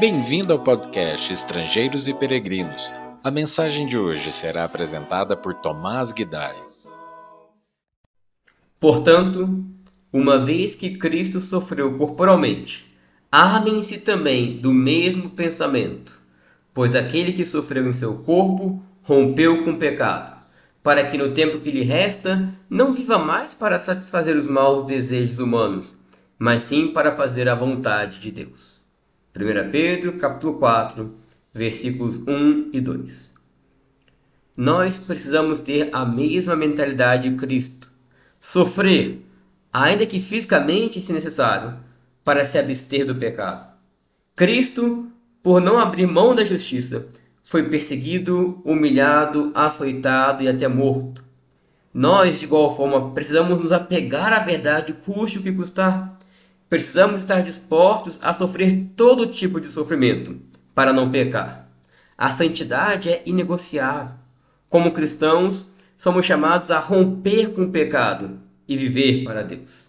Bem-vindo ao podcast Estrangeiros e Peregrinos. A mensagem de hoje será apresentada por Tomás Guidai. Portanto, uma vez que Cristo sofreu corporalmente, armem-se também do mesmo pensamento, pois aquele que sofreu em seu corpo rompeu com o pecado, para que no tempo que lhe resta não viva mais para satisfazer os maus desejos humanos, mas sim para fazer a vontade de Deus. 1 Pedro, capítulo 4, versículos 1 e 2. Nós precisamos ter a mesma mentalidade de Cristo. Sofrer, ainda que fisicamente se necessário, para se abster do pecado. Cristo, por não abrir mão da justiça, foi perseguido, humilhado, açoitado e até morto. Nós, de igual forma, precisamos nos apegar à verdade, custe o que custar. Precisamos estar dispostos a sofrer todo tipo de sofrimento para não pecar. A santidade é inegociável. Como cristãos, somos chamados a romper com o pecado e viver para Deus.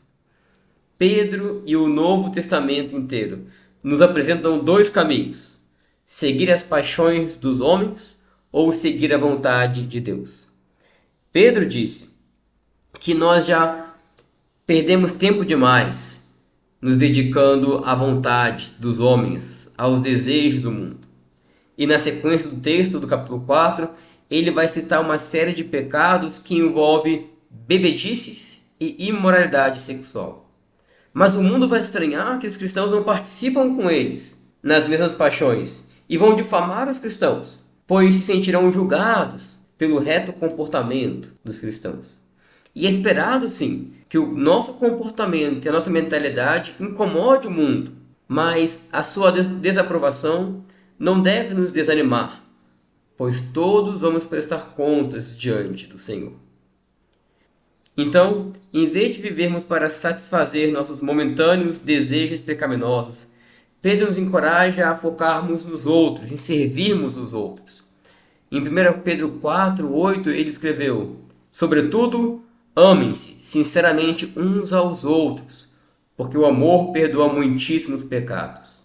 Pedro e o Novo Testamento inteiro nos apresentam dois caminhos: seguir as paixões dos homens ou seguir a vontade de Deus. Pedro disse que nós já perdemos tempo demais nos dedicando à vontade dos homens, aos desejos do mundo. E na sequência do texto do capítulo 4, ele vai citar uma série de pecados que envolve bebedices e imoralidade sexual. Mas o mundo vai estranhar que os cristãos não participam com eles nas mesmas paixões e vão difamar os cristãos, pois se sentirão julgados pelo reto comportamento dos cristãos. E é esperado, sim, que o nosso comportamento e a nossa mentalidade incomode o mundo, mas a sua desaprovação não deve nos desanimar, pois todos vamos prestar contas diante do Senhor. Então, em vez de vivermos para satisfazer nossos momentâneos desejos pecaminosos, Pedro nos encoraja a focarmos nos outros, em servirmos os outros. Em 1 Pedro 4, 8, ele escreveu: Sobretudo, amem-se sinceramente uns aos outros, porque o amor perdoa muitíssimos pecados.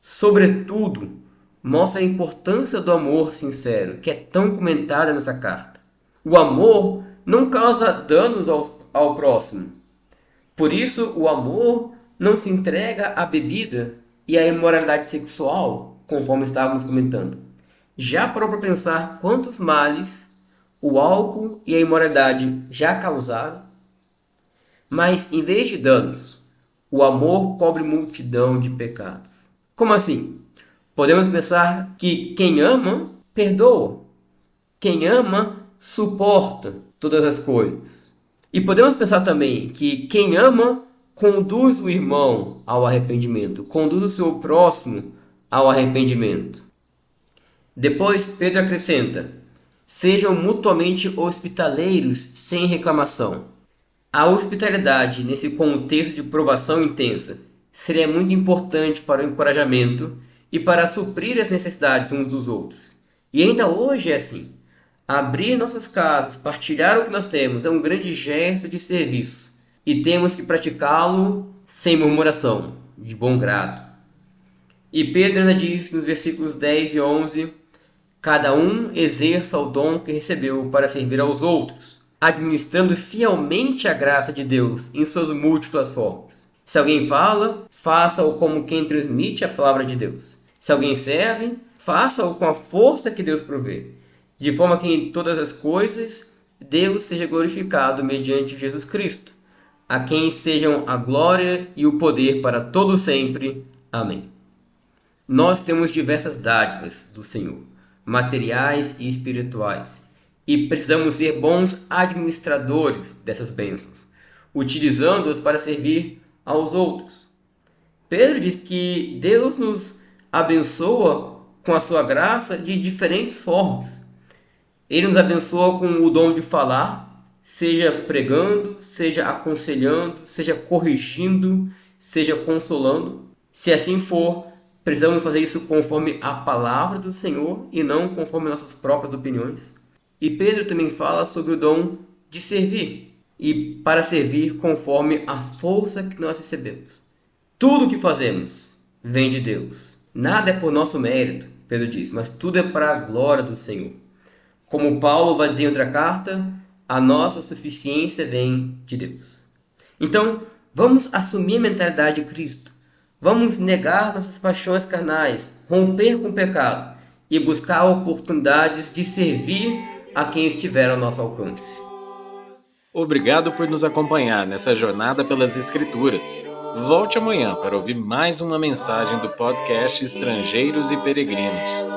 Sobretudo, mostra a importância do amor sincero, que é tão comentada nessa carta. O amor não causa danos ao, ao próximo. Por isso, o amor não se entrega à bebida e à imoralidade sexual, conforme estávamos comentando. Já para pensar quantos males o álcool e a imoralidade já causaram? Mas, em vez de danos, o amor cobre multidão de pecados. Como assim? Podemos pensar que quem ama, perdoa. Quem ama, suporta todas as coisas. E podemos pensar também que quem ama conduz o irmão ao arrependimento, conduz o seu próximo ao arrependimento. Depois Pedro acrescenta: sejam mutuamente hospitaleiros sem reclamação. A hospitalidade nesse contexto de provação intensa seria muito importante para o encorajamento e para suprir as necessidades uns dos outros. E ainda hoje é assim. Abrir nossas casas, partilhar o que nós temos é um grande gesto de serviço e temos que praticá-lo sem murmuração, de bom grado. E Pedro ainda diz nos versículos 10 e 11: Cada um exerça o dom que recebeu para servir aos outros, administrando fielmente a graça de Deus em suas múltiplas formas. Se alguém fala, faça-o como quem transmite a palavra de Deus. Se alguém serve, faça-o com a força que Deus provê de forma que em todas as coisas Deus seja glorificado mediante Jesus Cristo, a quem sejam a glória e o poder para todo sempre. Amém. Nós temos diversas dádivas do Senhor, materiais e espirituais, e precisamos ser bons administradores dessas bênçãos, utilizando-as para servir aos outros. Pedro diz que Deus nos abençoa com a sua graça de diferentes formas. Ele nos abençoa com o dom de falar, seja pregando, seja aconselhando, seja corrigindo, seja consolando. Se assim for, precisamos fazer isso conforme a palavra do Senhor e não conforme nossas próprias opiniões. E Pedro também fala sobre o dom de servir e para servir conforme a força que nós recebemos. Tudo o que fazemos vem de Deus. Nada é por nosso mérito, Pedro diz, mas tudo é para a glória do Senhor. Como Paulo vai dizer em outra carta, a nossa suficiência vem de Deus. Então, vamos assumir a mentalidade de Cristo. Vamos negar nossas paixões carnais, romper com o pecado e buscar oportunidades de servir a quem estiver ao nosso alcance. Obrigado por nos acompanhar nessa jornada pelas Escrituras. Volte amanhã para ouvir mais uma mensagem do podcast Estrangeiros e Peregrinos.